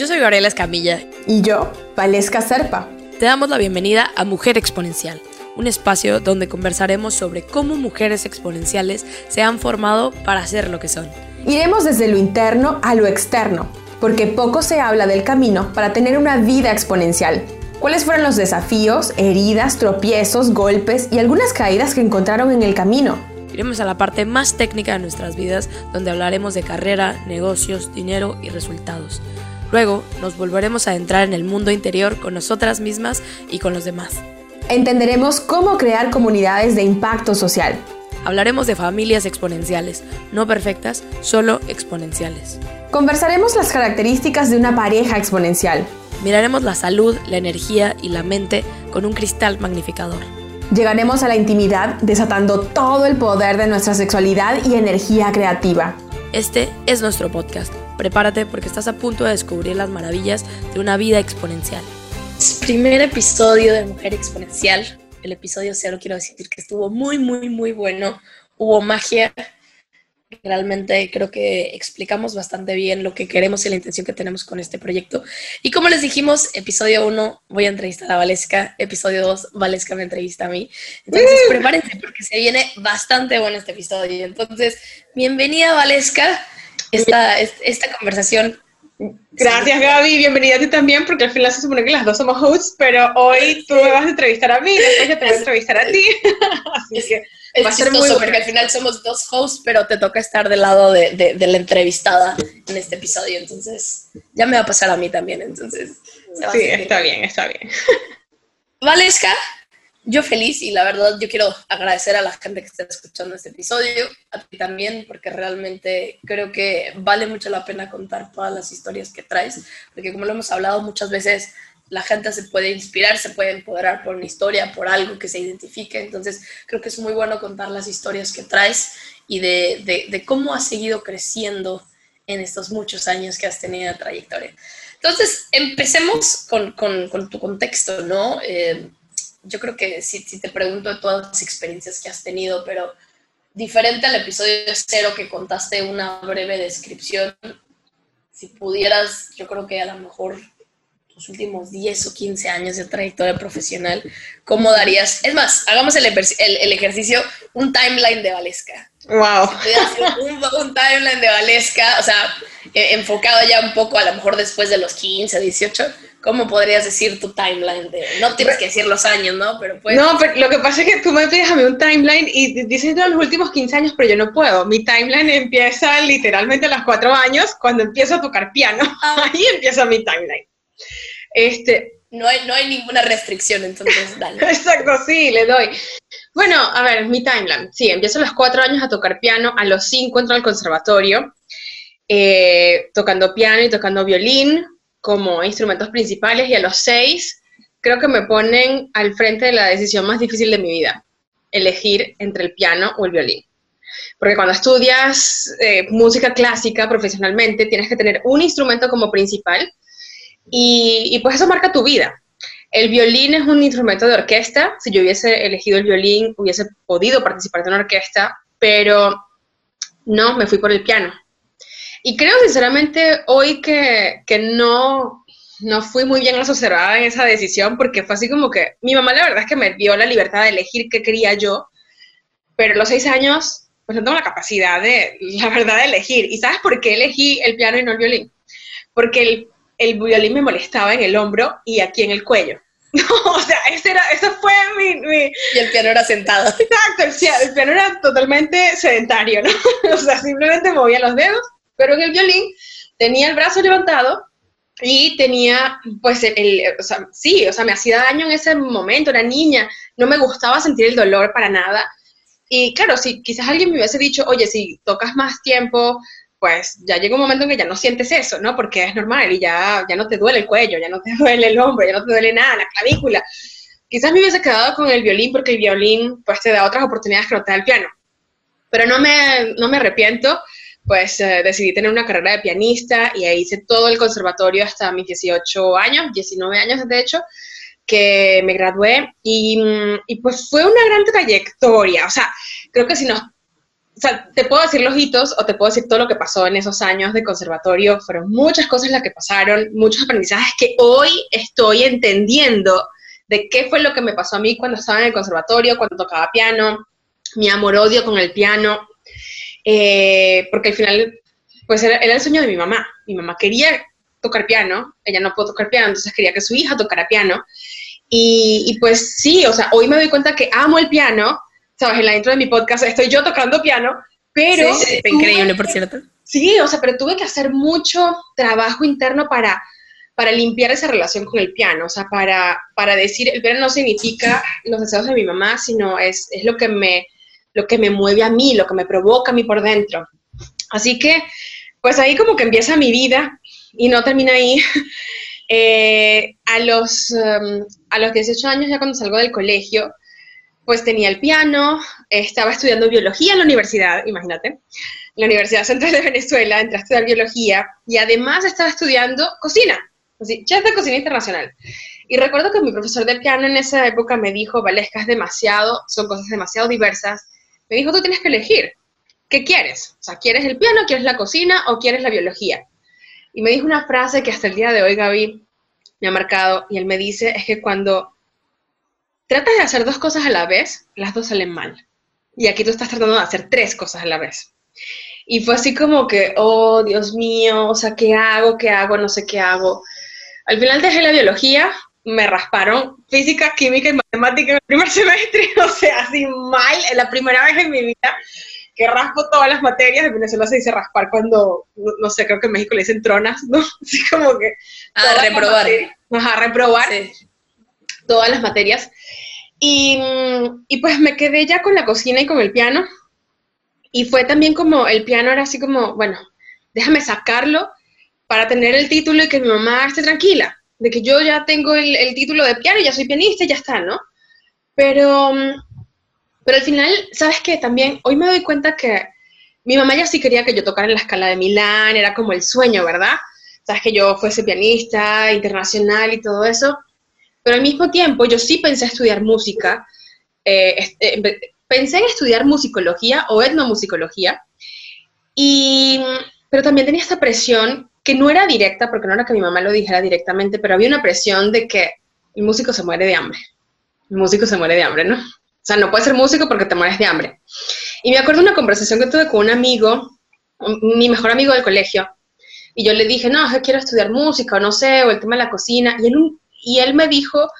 Yo soy Gabriela Escamilla. Y yo, Valesca Serpa. Te damos la bienvenida a Mujer Exponencial, un espacio donde conversaremos sobre cómo mujeres exponenciales se han formado para ser lo que son. Iremos desde lo interno a lo externo, porque poco se habla del camino para tener una vida exponencial. ¿Cuáles fueron los desafíos, heridas, tropiezos, golpes y algunas caídas que encontraron en el camino? Iremos a la parte más técnica de nuestras vidas, donde hablaremos de carrera, negocios, dinero y resultados. Luego nos volveremos a entrar en el mundo interior con nosotras mismas y con los demás. Entenderemos cómo crear comunidades de impacto social. Hablaremos de familias exponenciales, no perfectas, solo exponenciales. Conversaremos las características de una pareja exponencial. Miraremos la salud, la energía y la mente con un cristal magnificador. Llegaremos a la intimidad desatando todo el poder de nuestra sexualidad y energía creativa. Este es nuestro podcast. Prepárate porque estás a punto de descubrir las maravillas de una vida exponencial. Primer episodio de Mujer Exponencial. El episodio cero quiero decir que estuvo muy, muy, muy bueno. Hubo magia, Realmente creo que explicamos bastante bien lo que queremos y la intención que tenemos con este proyecto. Y como les dijimos, episodio 1 voy a entrevistar a Valesca, episodio 2 Valesca me entrevista a mí. Entonces prepárense porque se viene bastante bueno este episodio. Entonces, bienvenida Valesca. Esta, esta conversación Gracias Gaby, bienvenida a ti también, porque al final se supone que las dos somos hosts, pero hoy tú me vas a entrevistar a mí, después yo te voy a entrevistar a ti. Así que es va a ser muy porque al final somos dos hosts, pero te toca estar del lado de, de, la entrevistada en este episodio, entonces ya me va a pasar a mí también, entonces. Sí, está bien, está bien. Valesca, yo feliz y la verdad yo quiero agradecer a la gente que está escuchando este episodio, a ti también, porque realmente creo que vale mucho la pena contar todas las historias que traes, porque como lo hemos hablado muchas veces, la gente se puede inspirar, se puede empoderar por una historia, por algo que se identifique. Entonces, creo que es muy bueno contar las historias que traes y de, de, cómo has seguido creciendo en estos muchos años que has tenido trayectoria. Entonces, empecemos con, con, con tu contexto, ¿no? Eh, yo creo que si, si te pregunto de todas las experiencias que has tenido, pero diferente al episodio cero que contaste una breve descripción, si pudieras, yo creo que a lo mejor últimos 10 o 15 años de trayectoria profesional, ¿cómo darías? Es más, hagamos el, el, ejercicio, un timeline de Valesca. Wow. un, un, timeline de Valesca, o sea, eh, enfocado ya un poco a lo mejor después de los 15, 18. ¿Cómo podrías decir tu timeline? De, no tienes que decir los años, ¿no? Pero pues... No, pero lo que pasa es que tú me pides a mí un timeline y dices los últimos 15 años, pero yo no puedo. Mi timeline empieza literalmente a los 4 años cuando empiezo a tocar piano. Ah. Ahí empieza mi timeline. Este, no hay, no hay ninguna restricción, entonces dale. Exacto, sí, le doy. Bueno, a ver, mi timeline. Sí, empiezo a los cuatro años a tocar piano, a los cinco entro al conservatorio, eh, tocando piano y tocando violín como instrumentos principales, y a los seis creo que me ponen al frente de la decisión más difícil de mi vida, elegir entre el piano o el violín. Porque cuando estudias eh, música clásica profesionalmente, tienes que tener un instrumento como principal y, pues eso marca tu vida. El violín es un instrumento de orquesta. Si yo hubiese elegido el violín, hubiese podido participar de una orquesta, pero no, me fui por el piano. Y creo sinceramente hoy que, que no, no fui muy bien asesorada en esa decisión, porque fue así como que mi mamá la verdad es que me dio la libertad de elegir qué quería yo, pero a los seis años pues no tengo la capacidad de, la verdad, de elegir. ¿Y sabes por qué elegí el piano y no el violín? Porque el el violín me molestaba en el hombro y aquí en el cuello. o sea, ese, era, ese fue mi, Y el piano era sentado. Exacto, el, piano era totalmente sedentario, ¿no? o sea, simplemente movía los dedos, pero en el violín tenía el brazo levantado y tenía, pues, el, o sea, sí, o sea, me hacía daño en ese momento, era niña, no me gustaba sentir el dolor para nada. Y claro, si quizás alguien me hubiese dicho, oye, si tocas más tiempo, pues ya llega un momento en que ya no sientes eso, ¿no? Porque es normal y ya, ya no te duele el cuello, ya no te duele el hombro, ya no te duele nada, la clavícula. Quizás me hubiese quedado con el violín porque el violín pues te da otras oportunidades que no te da el piano. Pero no me, no me arrepiento, pues eh, decidí tener una carrera de pianista y ahí hice todo el conservatorio hasta mis 18 años, 19 años de hecho, que me gradué y, y pues fue una gran trayectoria. O sea, creo que si nos o sea, te puedo decir los hitos o te puedo decir todo lo que pasó en esos años de conservatorio. Fueron muchas cosas las que pasaron, muchos aprendizajes que hoy estoy entendiendo de qué fue lo que me pasó a mí cuando estaba en el conservatorio, cuando tocaba piano, mi amor-odio con el piano, eh, porque al final, pues era, el sueño de mi mamá. Mi mamá quería tocar piano, ella no pudo tocar piano, entonces quería que su hija tocara piano. Y, y pues sí, o sea, hoy me doy cuenta que amo el piano, sabes, en la intro de mi podcast estoy yo tocando piano, pero... Sí, increíble, por cierto. Sí, o sea, pero tuve que hacer mucho trabajo interno para, para limpiar esa relación con el piano, o sea, para, para decir, el piano no significa los deseos de mi mamá, sino es, es lo, que me, lo que me mueve a mí, lo que me provoca a mí por dentro. Así que, pues ahí como que empieza mi vida y no termina ahí. Eh, a, los, um, a los 18 años, ya cuando salgo del colegio, pues tenía el piano, estaba estudiando biología en la universidad, imagínate, la Universidad Central de Venezuela, entré a estudiar biología y además estaba estudiando cocina, así, chef de cocina internacional. Y recuerdo que mi profesor de piano en esa época me dijo, Valesca, es demasiado, son cosas demasiado diversas. Me dijo, tú tienes que elegir, ¿qué quieres? O sea, ¿quieres el piano, quieres la cocina o quieres la biología? Y me dijo una frase que hasta el día de hoy, Gaby, me ha marcado, y él me dice, es que cuando tratas de hacer dos cosas a la vez, las dos salen mal. Y aquí tú estás tratando de hacer tres cosas a la vez. Y fue así como que, oh, Dios mío, o sea, ¿qué hago? ¿Qué hago? No sé qué hago. Al final dejé la biología, me rasparon física, química y matemática en el primer semestre, o sea, así mal, la primera vez en mi vida que raspo todas las materias, en Venezuela se dice raspar cuando, no, sé, creo que en México le dicen tronas, ¿no? Así como que... Ah, reprobar. Ajá, reprobar todas las materias. Y, y, pues me quedé ya con la cocina y con el piano. Y fue también como, el piano era así como, bueno, déjame sacarlo para tener el título y que mi mamá esté tranquila, de que yo ya tengo el, el título de piano ya soy pianista ya está, ¿no? Pero, pero al final, ¿sabes qué? También hoy me doy cuenta que mi mamá ya sí quería que yo tocara en la escala de Milán, era como el sueño, ¿verdad? Sabes que yo fuese pianista internacional y todo eso. Pero al mismo tiempo, yo sí pensé estudiar música. Eh, eh, pensé en estudiar musicología o etnomusicología. Y, pero también tenía esta presión que no era directa, porque no era que mi mamá lo dijera directamente, pero había una presión de que el músico se muere de hambre. El músico se muere de hambre, ¿no? O sea, no puedes ser músico porque te mueres de hambre. Y me acuerdo una conversación que tuve con un amigo, mi mejor amigo del colegio, y yo le dije, no, yo quiero estudiar música, o no sé, o el tema de la cocina, y él, y él me dijo,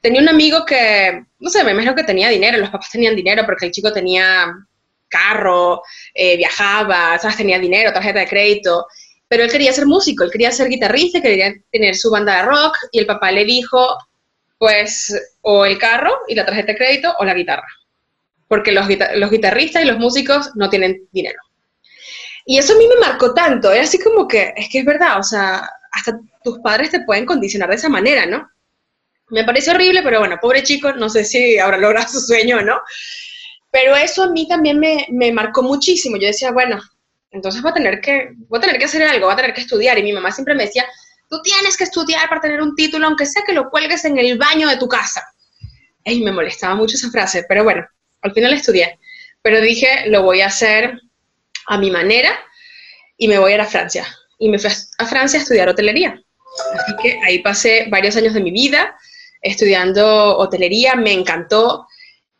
tenía un amigo que, no sé, me imagino que tenía dinero, los papás tenían dinero porque el chico tenía carro, eh, viajaba, ¿sabes? Tenía dinero, tarjeta de crédito, pero él quería ser músico, él quería ser guitarrista, quería tener su banda de rock, y el papá le dijo, pues, o el carro y la tarjeta de crédito o la guitarra, porque los, los guitarristas y los músicos no tienen dinero. Y eso a mí me marcó tanto, era así como que, es que es verdad, o sea, hasta tus padres te pueden condicionar de esa manera, ¿no? Me parece horrible, pero bueno, pobre chico, no sé si habrá logrado su sueño o no. Pero eso a mí también me, marcó muchísimo. Yo decía, bueno, entonces voy a, tener que, voy a tener que hacer algo, voy a tener que estudiar. Y mi mamá siempre me decía, tú tienes que estudiar para tener un título, aunque sea que lo cuelgues en el baño de tu casa. Y me molestaba mucho esa frase, pero bueno, al final estudié. Pero dije, lo voy a hacer a mi manera y me voy a ir a Francia y me fui a Francia a estudiar hotelería. Así que ahí pasé varios años de mi vida estudiando hotelería, me encantó.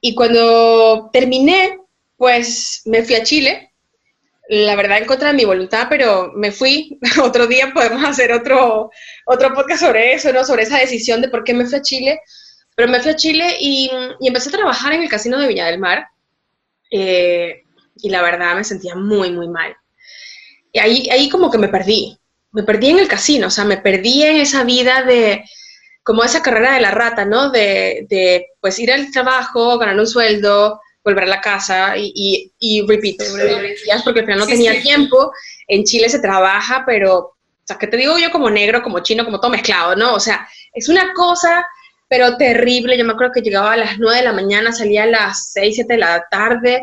Y cuando terminé, pues me fui a Chile. La verdad en contra de mi voluntad, pero me fui. Otro día podemos hacer otro, otro podcast sobre eso, ¿no? Sobre esa decisión de por qué me fui a Chile. Pero me fui a Chile y, y empecé a trabajar en el casino de Viña del Mar. Eh, y la verdad me sentía muy, muy mal. Y ahí, ahí como que me perdí, me perdí en el casino, o sea, me perdí en esa vida de, como esa carrera de la rata, ¿no? De, de pues ir al trabajo, ganar un sueldo, volver a la casa y, y, y repeat, porque al final no tenía tiempo. En Chile se trabaja, pero, o sea, ¿qué te digo yo como negro, como chino, como todo mezclado, ¿no? O sea, es una cosa, pero terrible. Yo me acuerdo que llegaba a las 9 de la mañana, salía a las 6, 7 de la tarde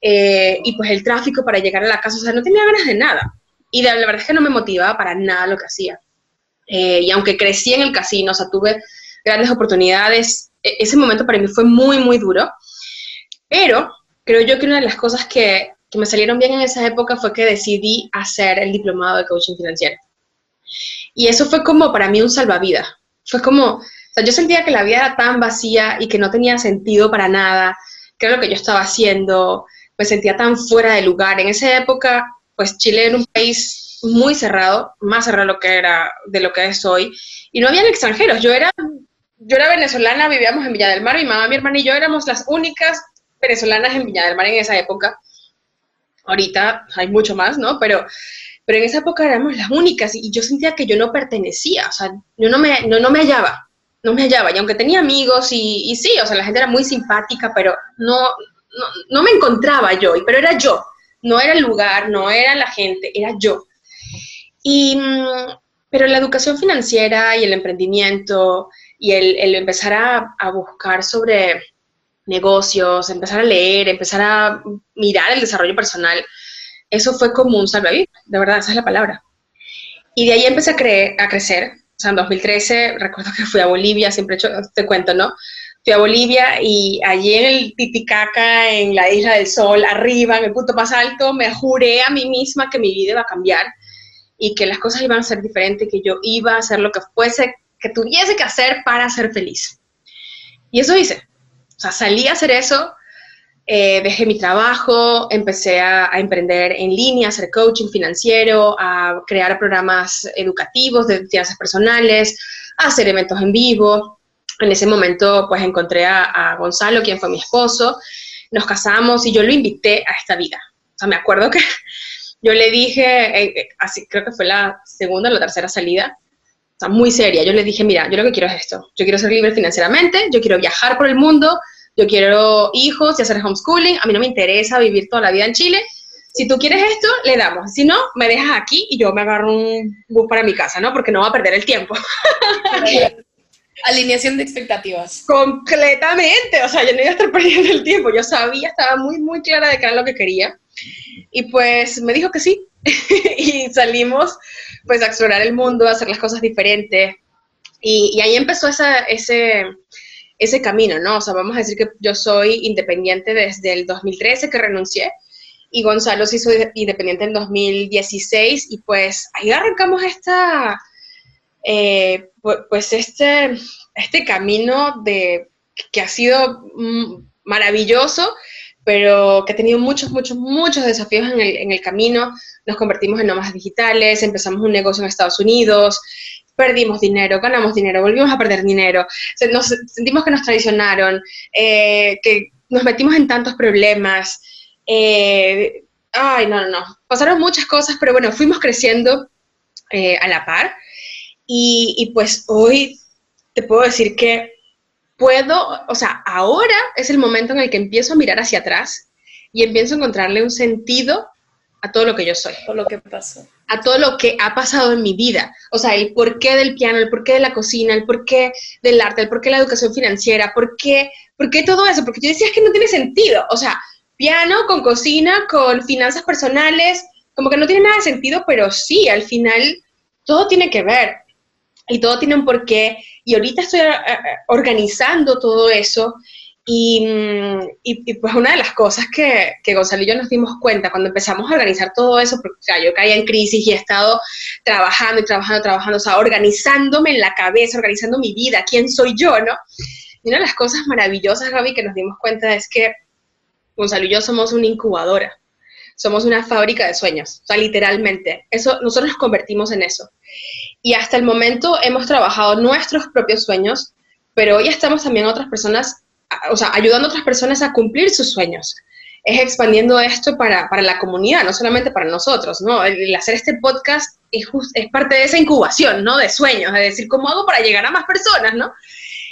eh, y pues el tráfico para llegar a la casa, o sea, no tenía ganas de nada. Y la verdad es que no me motivaba para nada lo que hacía. Eh, y aunque crecí en el casino, o sea, tuve grandes oportunidades, e-, ese momento para mí fue muy, muy duro. Pero creo yo que una de las cosas que, que me salieron bien en esa época fue que decidí hacer el diplomado de coaching financiero. Y eso fue como para mí un salvavidas. Fue como, o sea, yo sentía que la vida era tan vacía y que no tenía sentido para nada, que era lo que yo estaba haciendo, me sentía tan fuera de lugar. En esa época, pues Chile era un país muy cerrado, más cerrado que era, de lo que es hoy, y no habían extranjeros. Yo era, yo era venezolana, vivíamos en Villa del Mar, mi mamá, mi hermana y yo éramos las únicas venezolanas en Villa del Mar en esa época. Ahorita hay mucho más, ¿no? Pero, pero en esa época éramos las únicas y yo sentía que yo no pertenecía, o sea, yo no me, no, me hallaba, no me hallaba. Y aunque tenía amigos y, y sí, o sea, la gente era muy simpática, pero no, no, me encontraba yo, pero era yo, no era el lugar, no era la gente, era yo. Y, mm, pero la educación financiera y el emprendimiento y el, empezar a, buscar sobre negocios, empezar a leer, empezar a mirar el desarrollo personal, eso fue como un salvavidas, de verdad, esa es la palabra. Y de ahí empecé a, creer, a crecer. O sea, en 2013 recuerdo que fui a Bolivia, siempre hecho, te cuento, ¿no? Fui a Bolivia y allí en el Titicaca, en la Isla del Sol, arriba, en el punto más alto, me juré a mí misma que mi vida iba a cambiar y que las cosas iban a ser diferentes, que yo iba a hacer lo que fuese, que tuviese que hacer para ser feliz. Y eso hice. O sea, salí a hacer eso, eh, dejé mi trabajo, empecé a, emprender en línea, a hacer coaching financiero, a crear programas educativos de finanzas personales, a hacer eventos en vivo. En ese momento, pues encontré a, Gonzalo, quien fue mi esposo, nos casamos y yo lo invité a esta vida. O sea, me acuerdo que yo le dije, eh, eh, así creo que fue la segunda o la tercera salida, o sea, muy seria. Yo le dije, mira, yo lo que quiero es esto. Yo quiero ser libre financieramente, yo quiero viajar por el mundo, yo quiero hijos y hacer homeschooling. A mí no me interesa vivir toda la vida en Chile. Si tú quieres esto, le damos. Si no, me dejas aquí y yo me agarro un bus para mi casa, ¿no? Porque no va a perder el tiempo. Alineación de expectativas. Completamente. O sea, yo no iba a estar perdiendo el tiempo. Yo sabía, estaba muy, muy clara de qué era lo que quería. Y pues me dijo que sí. y salimos pues a explorar el mundo, a hacer las cosas diferentes. Y, ahí empezó esa, ese, ese camino, ¿no? O sea, vamos a decir que yo soy independiente desde el 2013 que renuncié y Gonzalo se hizo independiente en 2016 y pues ahí arrancamos esta, eh, pues este, este camino de, que ha sido mm, maravilloso, pero que ha tenido muchos, muchos, muchos desafíos en el, en el camino nos convertimos en nómadas digitales, empezamos un negocio en Estados Unidos, perdimos dinero, ganamos dinero, volvimos a perder dinero, nos sentimos que nos traicionaron, eh, que nos metimos en tantos problemas. Eh, ay, no, no, no. Pasaron muchas cosas, pero bueno, fuimos creciendo eh, a la par. Y, y pues hoy te puedo decir que puedo, o sea, ahora es el momento en el que empiezo a mirar hacia atrás y empiezo a encontrarle un sentido a todo lo que yo soy. Todo lo que pasó. A todo lo que ha pasado en mi vida. O sea, el porqué del piano, el porqué de la cocina, el porqué del arte, el porqué de la educación financiera, por qué, por qué todo eso. Porque yo decía que no tiene sentido. O sea, piano con cocina, con finanzas personales, como que no tiene nada de sentido, pero sí, al final todo tiene que ver. Y todo tiene un porqué. Y ahorita estoy eh, eh, organizando todo eso Mm, y, pues una de las cosas que, que Gonzalo y yo nos dimos cuenta cuando empezamos a organizar todo eso, porque o sea, yo caía en crisis y he estado trabajando y trabajando, trabajando, o sea, organizándome en la cabeza, organizando mi vida, quién soy yo, ¿no? Y una de las cosas maravillosas, Gaby, que nos dimos cuenta es que Gonzalo y yo somos una incubadora, somos una fábrica de sueños, o sea, literalmente. Eso, nosotros nos convertimos en eso. Y hasta el momento hemos trabajado nuestros propios sueños, pero hoy estamos también otras personas o sea, ayudando a otras personas a cumplir sus sueños. Es expandiendo esto para, para la comunidad, no solamente para nosotros, ¿no? El, hacer este podcast es, es, parte de esa incubación, ¿no? De sueños, es decir, ¿cómo hago para llegar a más personas, ¿no?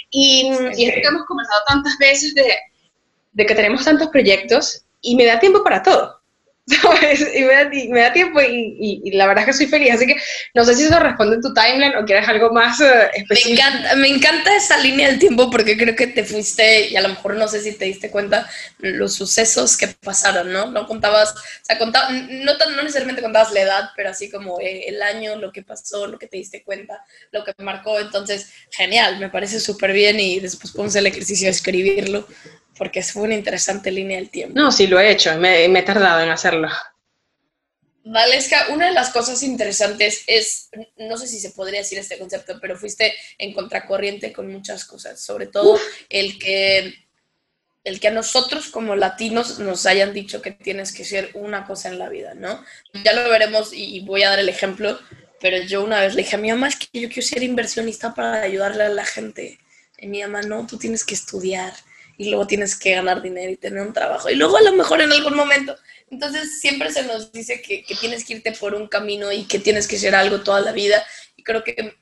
Y, y es que hemos conversado tantas veces de, de que tenemos tantos proyectos y me da tiempo para todo. Y me da, tiempo y, la verdad es que soy feliz. Así que no sé si eso responde en tu timeline o quieres algo más eh, específico. Me encanta, me encanta esa línea del tiempo porque creo que te fuiste y a lo mejor no sé si te diste cuenta los sucesos que pasaron, ¿no? No contabas, o sea, contabas, no, no necesariamente contabas la edad, pero así como eh, el año, lo que pasó, lo que te diste cuenta, lo que marcó. Entonces, genial, me parece súper bien y después podemos el ejercicio de escribirlo porque fue una interesante línea del tiempo. No, sí lo he hecho, me, me he tardado en hacerlo. Valesca, una de las cosas interesantes es, no sé si se podría decir este concepto, pero fuiste en contracorriente con muchas cosas, sobre todo el que, el que a nosotros como latinos nos hayan dicho que tienes que ser una cosa en la vida, ¿no? Ya lo veremos y voy a dar el ejemplo, pero yo una vez le dije a mi mamá, es que yo quiero ser inversionista para ayudarle a la gente. Y mi mamá, no, tú tienes que estudiar y luego tienes que ganar dinero y tener un trabajo. Y luego a lo mejor en algún momento. Entonces siempre se nos dice que, tienes que irte por un camino y que tienes que ser algo toda la vida. Y creo que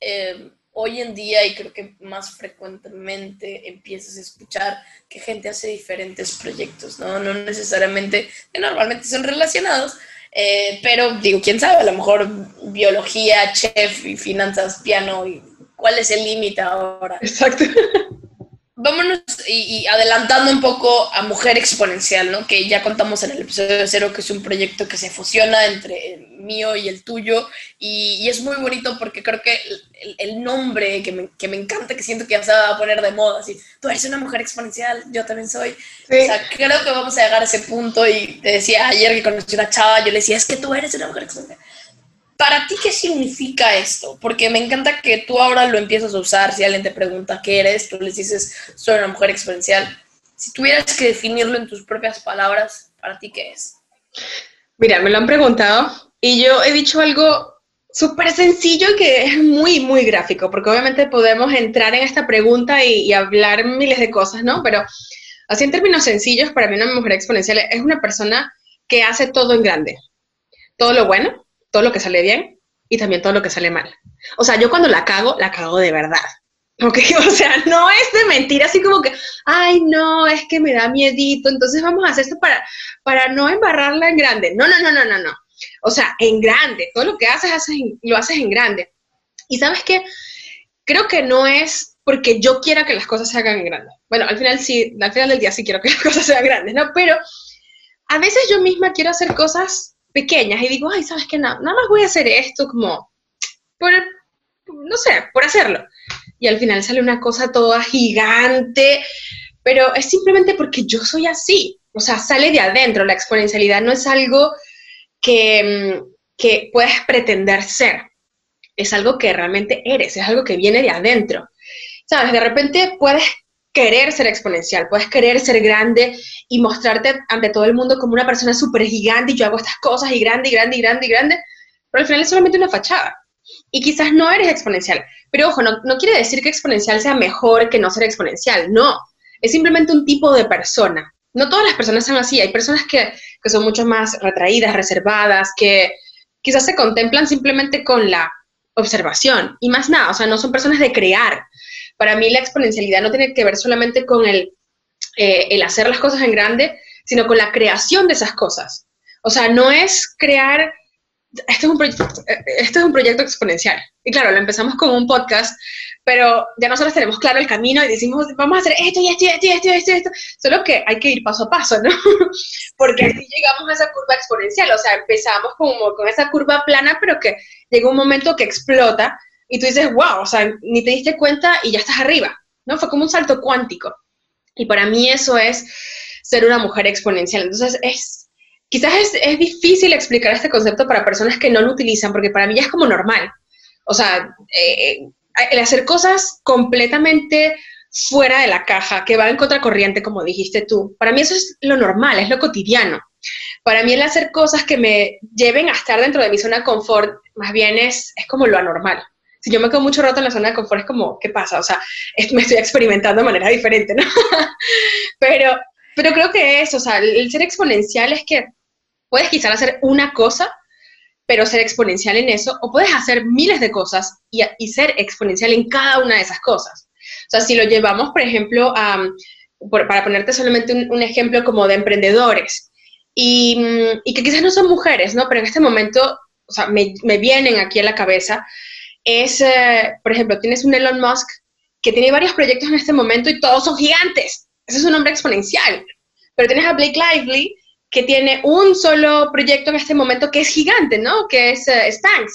eh, hoy en día y creo que más frecuentemente empiezas a escuchar que gente hace diferentes proyectos, ¿no? No necesariamente, normalmente son relacionados, eh, pero digo, quién sabe, a lo mejor biología, chef y finanzas, piano, y cuál es el límite ahora. Exacto. Vámonos y, adelantando un poco a Mujer Exponencial, ¿no? Que ya contamos en el episodio cero que es un proyecto que se fusiona entre el mío y el tuyo y, es muy bonito porque creo que el, nombre que me, que me, encanta, que siento que ya se va a poner de moda, así, tú eres una mujer exponencial, yo también soy. O sea, creo que vamos a llegar a ese punto y te decía ayer que conocí a una chava, yo le decía, es que tú eres una mujer exponencial para ti, ¿qué significa esto? Porque me encanta que tú ahora lo empiezas a usar. Si alguien te pregunta qué eres, tú les dices, soy una mujer exponencial. Si tuvieras que definirlo en tus propias palabras, ¿para ti qué es? Mira, me lo han preguntado y yo he dicho algo súper sencillo que es muy, muy gráfico, porque obviamente podemos entrar en esta pregunta y, y hablar miles de cosas, ¿no? Pero así en términos sencillos, para mí una mujer exponencial es una persona que hace todo en grande. Todo lo bueno, todo lo que sale bien y también todo lo que sale mal. O sea, yo cuando la cago, la cago de verdad. O sea, no es de mentira, así como que, ay, no, es que me da miedito, entonces vamos a hacer esto para, para no embarrarla en grande. No, no, no, no, no, no. O sea, en grande, todo lo que haces, haces lo haces en grande. Y sabes qué, creo que no es porque yo quiera que las cosas se hagan en grande. Bueno, al final sí, al final del día sí quiero que las cosas sean grandes, ¿no? Pero a veces yo misma quiero hacer cosas pequeñas y digo, ay, ¿sabes qué? Nada, nada más voy a hacer esto como por, no sé, por hacerlo. Y al final sale una cosa toda gigante, pero es simplemente porque yo soy así. O sea, sale de adentro. La exponencialidad no es algo que, mm, que puedes pretender ser. Es algo que realmente eres, es algo que viene de adentro. ¿Sabes? De repente puedes querer ser exponencial, puedes querer ser grande y mostrarte ante todo el mundo como una persona súper gigante y yo hago estas cosas y grande y grande y grande y grande, pero al final es solamente una fachada. Y quizás no eres exponencial, pero ojo, no, quiere decir que exponencial sea mejor que no ser exponencial, no, es simplemente un tipo de persona. No todas las personas son así, hay personas que, que son mucho más retraídas, reservadas, que quizás se contemplan simplemente con la observación y más nada, o sea, no son personas de crear, para mí la exponencialidad no tiene que ver solamente con el, eh, el hacer las cosas en grande, sino con la creación de esas cosas. O sea, no es crear, este es un, este es un proyecto exponencial. Y claro, lo empezamos con un podcast, pero ya nosotros tenemos claro el camino y decimos, vamos a hacer esto y esto y esto y esto y esto, esto. Solo que hay que ir paso a paso, ¿no? Porque así llegamos a esa curva exponencial. O sea, empezamos como con esa curva plana, pero que llega un momento que explota y tú dices, wow, o sea, ni te diste cuenta y ya estás arriba, ¿no? Fue como un salto cuántico. Y para mí eso es ser una mujer exponencial. Entonces, es, quizás es, es difícil explicar este concepto para personas que no lo utilizan, porque para mí ya es como normal. O sea, eh, el hacer cosas completamente fuera de la caja, que va en contracorriente, como dijiste tú, para mí eso es lo normal, es lo cotidiano. Para mí el hacer cosas que me lleven a estar dentro de mi zona de confort, más bien es, es como lo anormal si yo me quedo mucho rato en la zona de confort, es como, ¿qué pasa? O sea, me estoy experimentando de manera diferente, ¿no? pero, pero creo que eso, o sea, el ser exponencial es que puedes quizás hacer una cosa, pero ser exponencial en eso, o puedes hacer miles de cosas y, y ser exponencial en cada una de esas cosas. O sea, si lo llevamos, por ejemplo, a, para ponerte solamente un, ejemplo como de emprendedores, y, y, que quizás no son mujeres, ¿no? Pero en este momento, o sea, me, me vienen aquí a la cabeza es, eh, por ejemplo, tienes un Elon Musk que tiene varios proyectos en este momento y todos son gigantes. Ese es un hombre exponencial. Pero tienes a Blake Lively que tiene un solo proyecto en este momento que es gigante, ¿no? Que es uh,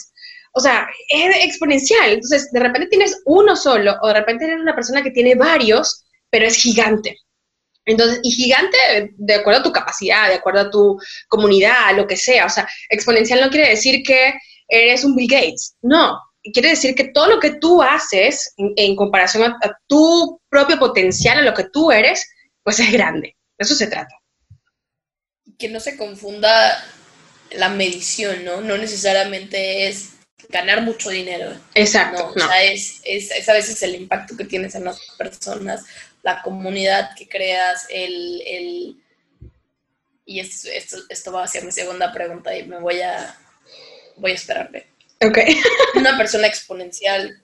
O sea, es exponencial. Entonces, de repente tienes uno solo o de repente eres una persona que tiene varios, pero es gigante. Entonces, y gigante de acuerdo a tu capacidad, de acuerdo a tu comunidad, lo que sea. O sea, exponencial no quiere decir que eres un Bill Gates. No, quiere decir que todo lo que tú haces en, comparación a, tu propio potencial, a lo que tú eres, pues es grande. De eso se trata. Que no se confunda la medición, ¿no? No necesariamente es ganar mucho dinero. Exacto. No, O sea, es, es, a veces el impacto que tienes en las personas, la comunidad que creas, el... el y esto, esto, esto va hacia mi segunda pregunta y me voy a, voy a esperarme. Ok. Una persona exponencial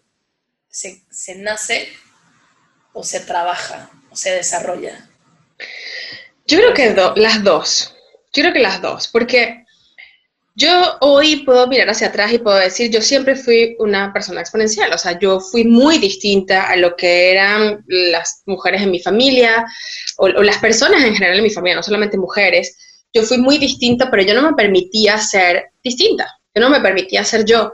se, nace o se trabaja o se desarrolla. Yo creo que las dos. Yo creo que las dos, porque yo hoy puedo mirar hacia atrás y puedo decir, yo siempre fui una persona exponencial, o sea, yo fui muy distinta a lo que eran las mujeres en mi familia o, o las personas en general en mi familia, no solamente mujeres. Yo fui muy distinta, pero yo no me permitía ser distinta yo no me permitía ser yo,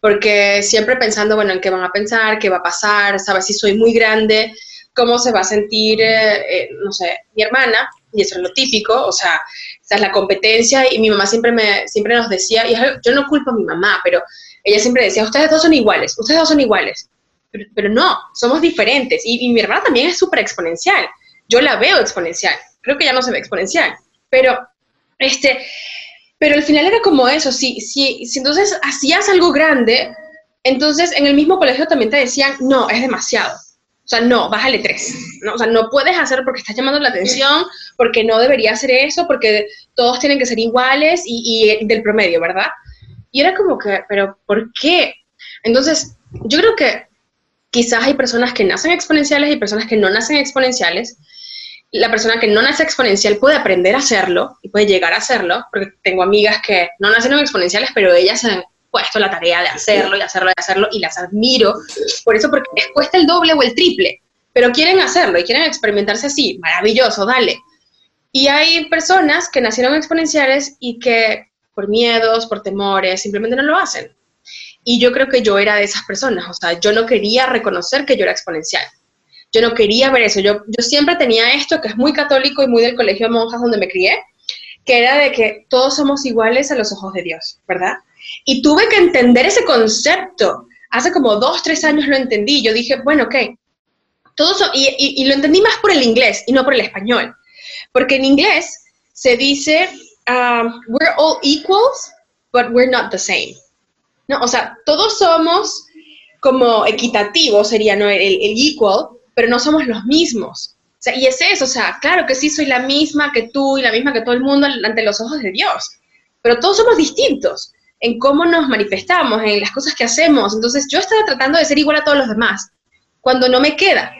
porque siempre pensando, bueno, en qué van a pensar, qué va a pasar, sabes si soy muy grande, cómo se va a sentir, eh, eh, no sé, mi hermana, y eso es lo típico, o sea, esa es la competencia, y mi mamá siempre, me, siempre nos decía, y yo no culpo a mi mamá, pero ella siempre decía, ustedes dos son iguales, ustedes dos son iguales, pero, no, somos diferentes, y, y mi hermana también es súper exponencial, yo la veo exponencial, creo que ya no se ve exponencial, pero, este, pero al final era como eso, si, si, si entonces hacías algo grande, entonces en el mismo colegio también te decían, no, es demasiado. O sea, no, bájale tres. ¿no? O sea, no puedes hacer porque estás llamando la atención, porque no debería hacer eso, porque todos tienen que ser iguales y, y del promedio, ¿verdad? Y era como que, pero ¿por qué? Entonces, yo creo que quizás hay personas que nacen exponenciales y personas que no nacen exponenciales, la persona que no nace exponencial puede aprender a hacerlo y puede llegar a hacerlo, porque tengo amigas que no nacieron exponenciales, pero ellas han puesto la tarea de hacerlo y hacerlo y hacerlo y las admiro. Por eso, porque les cuesta el doble o el triple, pero quieren hacerlo y quieren experimentarse así. Maravilloso, dale. Y hay personas que nacieron exponenciales y que por miedos, por temores, simplemente no lo hacen. Y yo creo que yo era de esas personas, o sea, yo no quería reconocer que yo era exponencial. Yo no quería ver eso. Yo, yo siempre tenía esto que es muy católico y muy del colegio de monjas donde me crié, que era de que todos somos iguales a los ojos de Dios, ¿verdad? Y tuve que entender ese concepto. Hace como dos, tres años lo entendí. Yo dije, bueno, ok, todos y, y, lo entendí más por el inglés y no por el español. Porque en inglés se dice, um, we're all equals, but we're not the same. No, o sea, todos somos como equitativos, sería ¿no? el, el equal, pero no somos los mismos. O sea, y es eso, o sea, claro que sí soy la misma que tú y la misma que todo el mundo ante los ojos de Dios, pero todos somos distintos en cómo nos manifestamos, en las cosas que hacemos. Entonces yo estaba tratando de ser igual a todos los demás, cuando no me queda.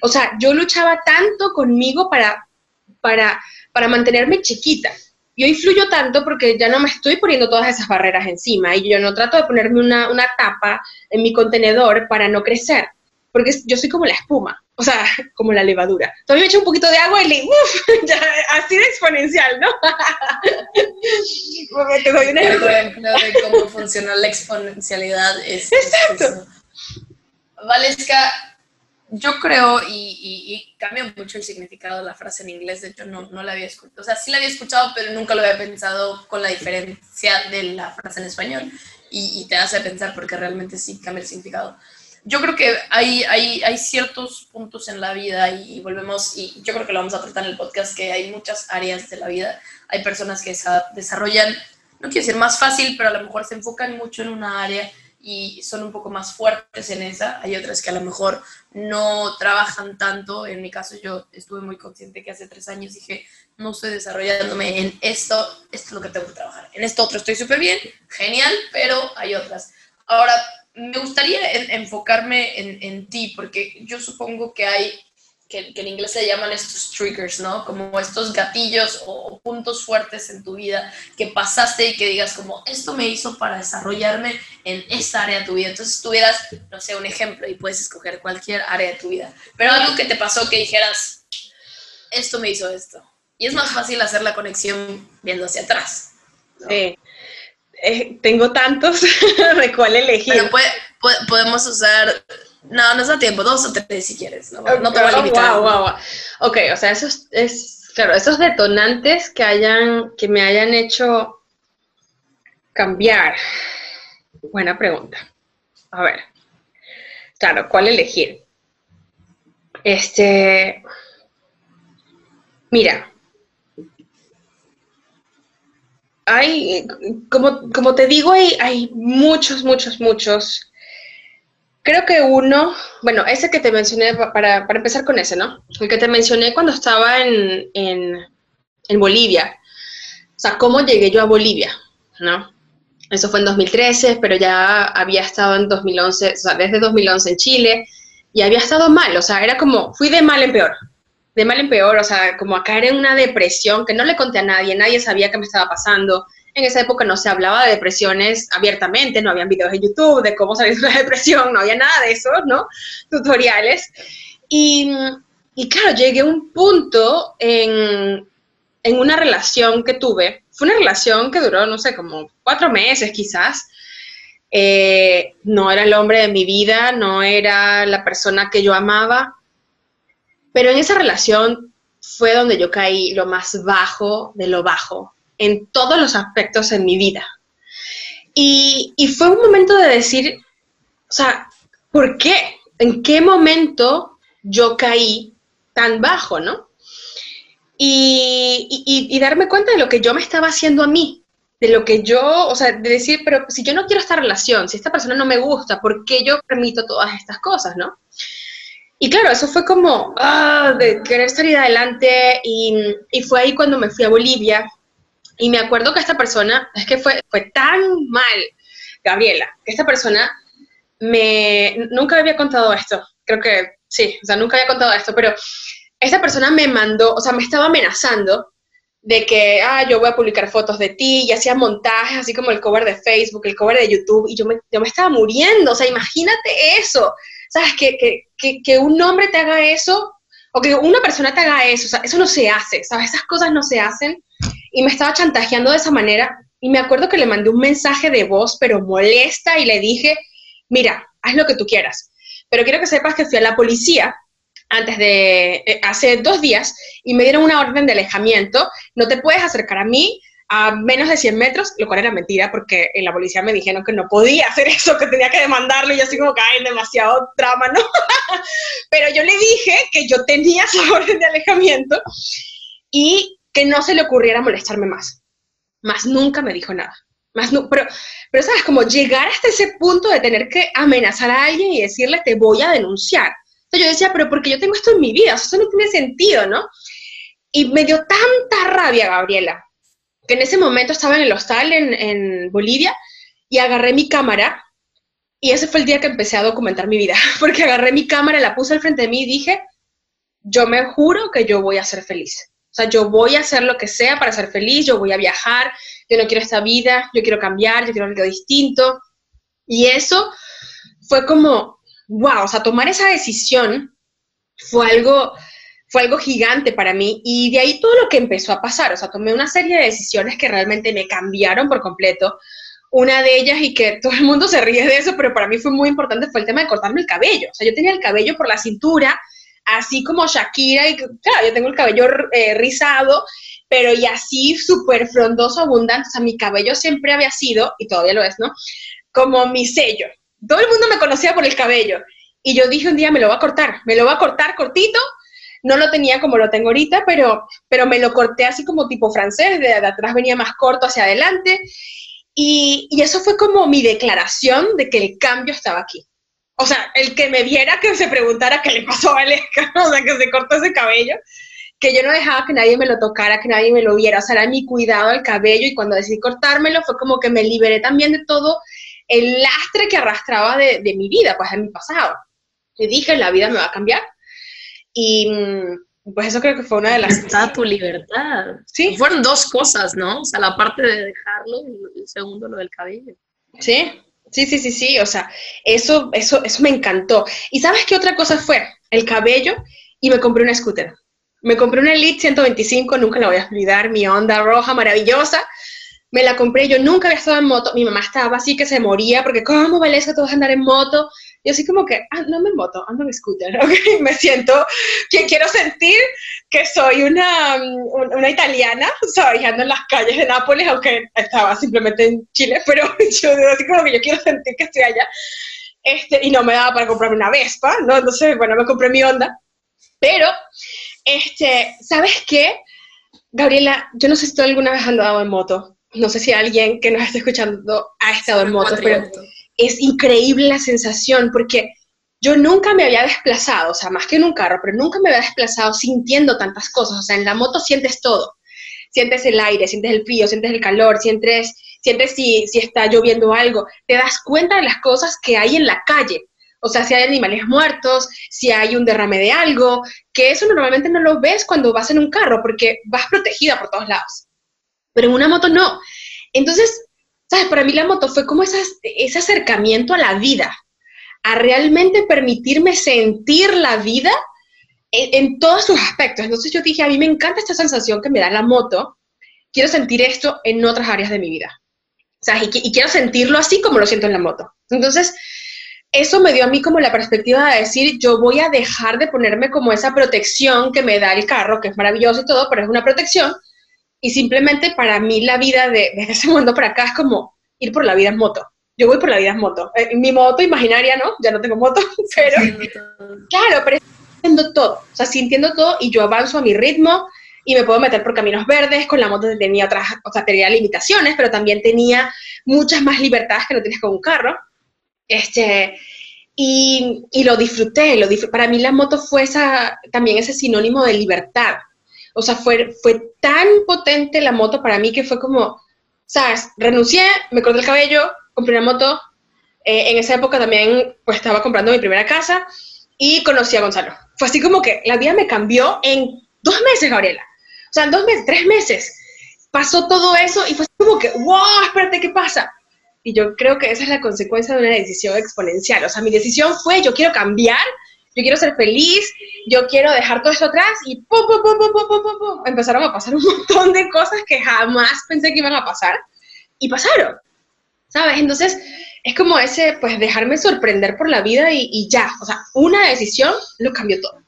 O sea, yo luchaba tanto conmigo para, para, para mantenerme chiquita. Y hoy fluyo tanto porque ya no me estoy poniendo todas esas barreras encima y yo no trato de ponerme una, una tapa en mi contenedor para no crecer porque yo soy como la espuma, o sea, como la levadura. Todavía me echo un poquito de agua y le, uff, ya, así de exponencial, ¿no? te doy un ejemplo. de cómo funciona la exponencialidad. Es, Exacto. Valesca, yo creo, y, cambia mucho el significado de la frase en inglés, de hecho no, no la había escuchado, o sea, sí la había escuchado, pero nunca lo había pensado con la diferencia de la frase en español, y, y te hace pensar porque realmente sí cambia el significado yo creo que hay, hay, hay, ciertos puntos en la vida y volvemos, y yo creo que lo vamos a tratar en el podcast, que hay muchas áreas de la vida. Hay personas que se desarrollan, no quiero decir más fácil, pero a lo mejor se enfocan mucho en una área y son un poco más fuertes en esa. Hay otras que a lo mejor no trabajan tanto. En mi caso, yo estuve muy consciente que hace tres años dije, no estoy desarrollándome en esto, esto es lo que tengo que trabajar. En esto otro estoy súper bien, genial, pero hay otras. Ahora, me gustaría enfocarme en, ti, porque yo supongo que hay, que, en inglés se llaman estos triggers, ¿no? Como estos gatillos o, puntos fuertes en tu vida que pasaste y que digas como, esto me hizo para desarrollarme en esta área de tu vida. Entonces tuvieras, no sé, un ejemplo y puedes escoger cualquier área de tu vida, pero algo que te pasó que dijeras, esto me hizo esto. Y es más fácil hacer la conexión viendo hacia atrás. Sí. Eh, tengo tantos de cuál elegir. podemos usar No, nos da tiempo, dos o tres si quieres. No, no te voy a limitar. Wow, wow, Ok, o sea, esos, es, claro, esos detonantes que, hayan, que me hayan hecho cambiar. Buena pregunta. A ver. Claro, ¿cuál elegir? Este. Mira, hay, como, como te digo, hay, hay, muchos, muchos, muchos. Creo que uno, bueno, ese que te mencioné, para, para empezar con ese, ¿no? El que te mencioné cuando estaba en, en, en, Bolivia. O sea, cómo llegué yo a Bolivia, ¿no? Eso fue en 2013, pero ya había estado en 2011, o sea, desde 2011 en Chile, y había estado mal, o sea, era como, fui de mal en peor, de mal en peor, o sea, como a caer en una depresión que no le conté a nadie, nadie sabía qué me estaba pasando. En esa época no se hablaba de depresiones abiertamente, no habían videos de YouTube de cómo salir de una depresión, no había nada de eso, ¿no? Tutoriales. Y, y claro, llegué a un punto en, en una relación que tuve, fue una relación que duró, no sé, como cuatro meses quizás, eh, no era el hombre de mi vida, no era la persona que yo amaba, pero en esa relación fue donde yo caí lo más bajo de lo bajo, en todos los aspectos en mi vida. Y, fue un momento de decir, o sea, ¿por qué? ¿En qué momento yo caí tan bajo, no? Y, y, darme cuenta de lo que yo me estaba haciendo a mí, de lo que yo, o sea, de decir, pero si yo no quiero esta relación, si esta persona no me gusta, ¿por qué yo permito todas estas cosas, no? Y claro, eso fue como, ah, de querer salir adelante y, y, fue ahí cuando me fui a Bolivia. Y me acuerdo que esta persona, es que fue, fue tan mal, Gabriela, que esta persona me, nunca había contado esto, creo que sí, o sea, nunca había contado esto, pero esta persona me mandó, o sea, me estaba amenazando de que, ah, yo voy a publicar fotos de ti, y hacía montajes, así como el cover de Facebook, el cover de YouTube, y yo me, yo me estaba muriendo, o sea, imagínate eso, ¿sabes? Que, que, que, un hombre te haga eso, o que una persona te haga eso, eso no se hace, ¿sabes? Esas cosas no se hacen, y me estaba chantajeando de esa manera, y me acuerdo que le mandé un mensaje de voz, pero molesta, y le dije, mira, haz lo que tú quieras, pero quiero que sepas que fui a la policía antes de, eh, hace dos días, y me dieron una orden de alejamiento, no te puedes acercar a mí, a menos de 100 metros, lo cual era mentira porque en la policía me dijeron que no podía hacer eso, que tenía que demandarlo y así como que hay demasiado trama, ¿no? Pero yo le dije que yo tenía esa orden de alejamiento y que no se le ocurriera molestarme más. Más nunca me dijo nada. Más pero, pero, ¿sabes? Como llegar hasta ese punto de tener que amenazar a alguien y decirle te voy a denunciar. Entonces yo decía, pero porque yo tengo esto en mi vida, eso no tiene sentido, ¿no? Y me dio tanta rabia, Gabriela, que en ese momento estaba en el hostal en, Bolivia y agarré mi cámara y ese fue el día que empecé a documentar mi vida, porque agarré mi cámara, la puse al frente de mí y dije, yo me juro que yo voy a ser feliz. O sea, yo voy a hacer lo que sea para ser feliz, yo voy a viajar, yo no quiero esta vida, yo quiero cambiar, yo quiero algo distinto. Y eso fue como, wow, o sea, tomar esa decisión fue algo fue algo gigante para mí y de ahí todo lo que empezó a pasar, o sea, tomé una serie de decisiones que realmente me cambiaron por completo. Una de ellas, y que todo el mundo se ríe de eso, pero para mí fue muy importante, fue el tema de cortarme el cabello. O sea, yo tenía el cabello por la cintura, así como Shakira, y claro, yo tengo el cabello eh, rizado, pero y así súper frondoso, abundante. O sea, mi cabello siempre había sido, y todavía lo es, ¿no? Como mi sello. Todo el mundo me conocía por el cabello. Y yo dije un día, me lo voy a cortar, me lo voy a cortar cortito no lo tenía como lo tengo ahorita, pero, pero me lo corté así como tipo francés, de, atrás venía más corto hacia adelante. Y, eso fue como mi declaración de que el cambio estaba aquí. O sea, el que me viera, que se preguntara qué le pasó a Valesca, o sea, que se cortó ese cabello, que yo no dejaba que nadie me lo tocara, que nadie me lo viera, o sea, era mi cuidado del cabello y cuando decidí cortármelo fue como que me liberé también de todo el lastre que arrastraba de, de mi vida, pues de mi pasado. Y dije, la vida me va a cambiar, y mm, pues eso creo que fue una de las... Está tu libertad. Sí. Fueron dos cosas, ¿no? O sea, la parte de dejarlo y el segundo lo del cabello. Sí, sí, sí, sí, sí. O sea, eso, eso, eso me encantó. ¿Y sabes qué otra cosa fue? El cabello y me compré una scooter. Me compré una Elite 125, nunca la voy a olvidar, mi onda roja maravillosa. Me la compré, yo nunca había estado en moto, mi mamá estaba así que se moría, porque ¿cómo vale eso que tú vas a andar en moto? Y así como que, ah, no me moto, ando en scooter, ¿ok? Me siento, que quiero sentir que soy una, una italiana, ¿sabes? Ando en las calles de Nápoles, aunque estaba simplemente en Chile, pero yo así como que yo quiero sentir que estoy allá. Este, y no me daba para comprarme una Vespa, ¿no? Entonces, bueno, me compré mi onda. Pero, este, ¿sabes qué? Gabriela, yo no sé si tú alguna vez has andado en moto. No sé si alguien que nos está escuchando ha estado en moto, pero es increíble la sensación porque yo nunca me había desplazado, o sea, más que en un carro, pero nunca me había desplazado sintiendo tantas cosas. O sea, en la moto sientes todo. Sientes el aire, sientes el frío, sientes el calor, sientes, sientes si, si está lloviendo algo. Te das cuenta de las cosas que hay en la calle. O sea, si hay animales muertos, si hay un derrame de algo, que eso normalmente no lo ves cuando vas en un carro porque vas protegida por todos lados. Pero en una moto no. Entonces, ¿sabes? Para mí la moto fue como ese acercamiento a la vida, a realmente permitirme sentir la vida en, todos sus aspectos. Entonces yo dije, a mí me encanta esta sensación que me da la moto, quiero sentir esto en otras áreas de mi vida. ¿Sabes? Y, y quiero sentirlo así como lo siento en la moto. Entonces, eso me dio a mí como la perspectiva de decir, yo voy a dejar de ponerme como esa protección que me da el carro, que es maravilloso y todo, pero es una protección. Y simplemente para mí la vida de, desde ese momento para acá es como ir por la vida en moto. Yo voy por la vida en moto. Eh, mi moto imaginaria, ¿no? Ya no tengo moto, pero... Claro, pero sintiendo todo. O sea, sintiendo todo y yo avanzo a mi ritmo y me puedo meter por caminos verdes. Con la moto tenía otras, o sea, tenía limitaciones, pero también tenía muchas más libertades que no tienes con un carro. Este, y, y lo disfruté, lo para mí la moto fue esa, también ese sinónimo de libertad. O sea, fue, fue tan potente la moto para mí que fue como, ¿sabes? Renuncié, me corté el cabello, compré una moto. Eh, en esa época también pues estaba comprando mi primera casa y conocí a Gonzalo. Fue así como que la vida me cambió en dos meses, Gabriela. O sea, en dos meses, tres meses. Pasó todo eso y fue como que, wow, espérate, ¿qué pasa? Y yo creo que esa es la consecuencia de una decisión exponencial. O sea, mi decisión fue, yo quiero cambiar, yo quiero ser feliz, yo quiero dejar todo esto atrás y pum, pum, pum, pum, pum, pum, pum, empezaron a pasar un montón de cosas que jamás pensé que iban a pasar y pasaron, ¿sabes? Entonces, es como ese, pues, dejarme sorprender por la vida y, ya, o sea, una decisión lo cambió todo.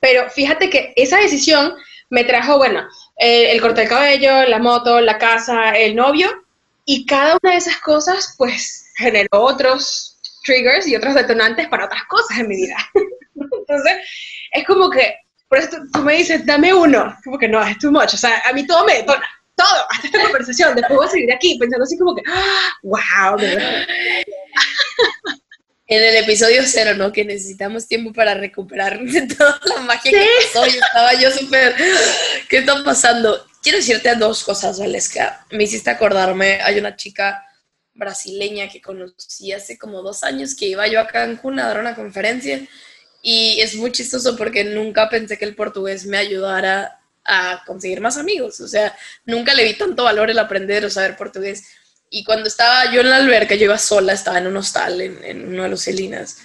Pero fíjate que esa decisión me trajo, bueno, el, el corte de cabello, la moto, la casa, el novio, y cada una de esas cosas, pues, generó otros triggers y otros detonantes para otras cosas en mi vida. Entonces, es como que, por eso tú, me dices, dame uno, como que no, es too much, o sea, a mí todo me detona, todo, hasta esta conversación, después voy a seguir aquí pensando así como que, wow, de verdad. En el episodio cero, ¿no? Que necesitamos tiempo para recuperar de toda la magia que pasó. Yo estaba yo súper, ¿qué está pasando? quiero decirte dos cosas, Valesca. Me hiciste acordarme, hay una chica brasileña que conocí hace como dos años que iba yo a Cancún a dar una conferencia y es muy chistoso porque nunca pensé que el portugués me ayudara a conseguir más amigos. O sea, nunca le vi tanto valor el aprender o saber portugués. Y cuando estaba yo en la alberca, yo iba sola, estaba en un hostal, en, en uno de los Celinas,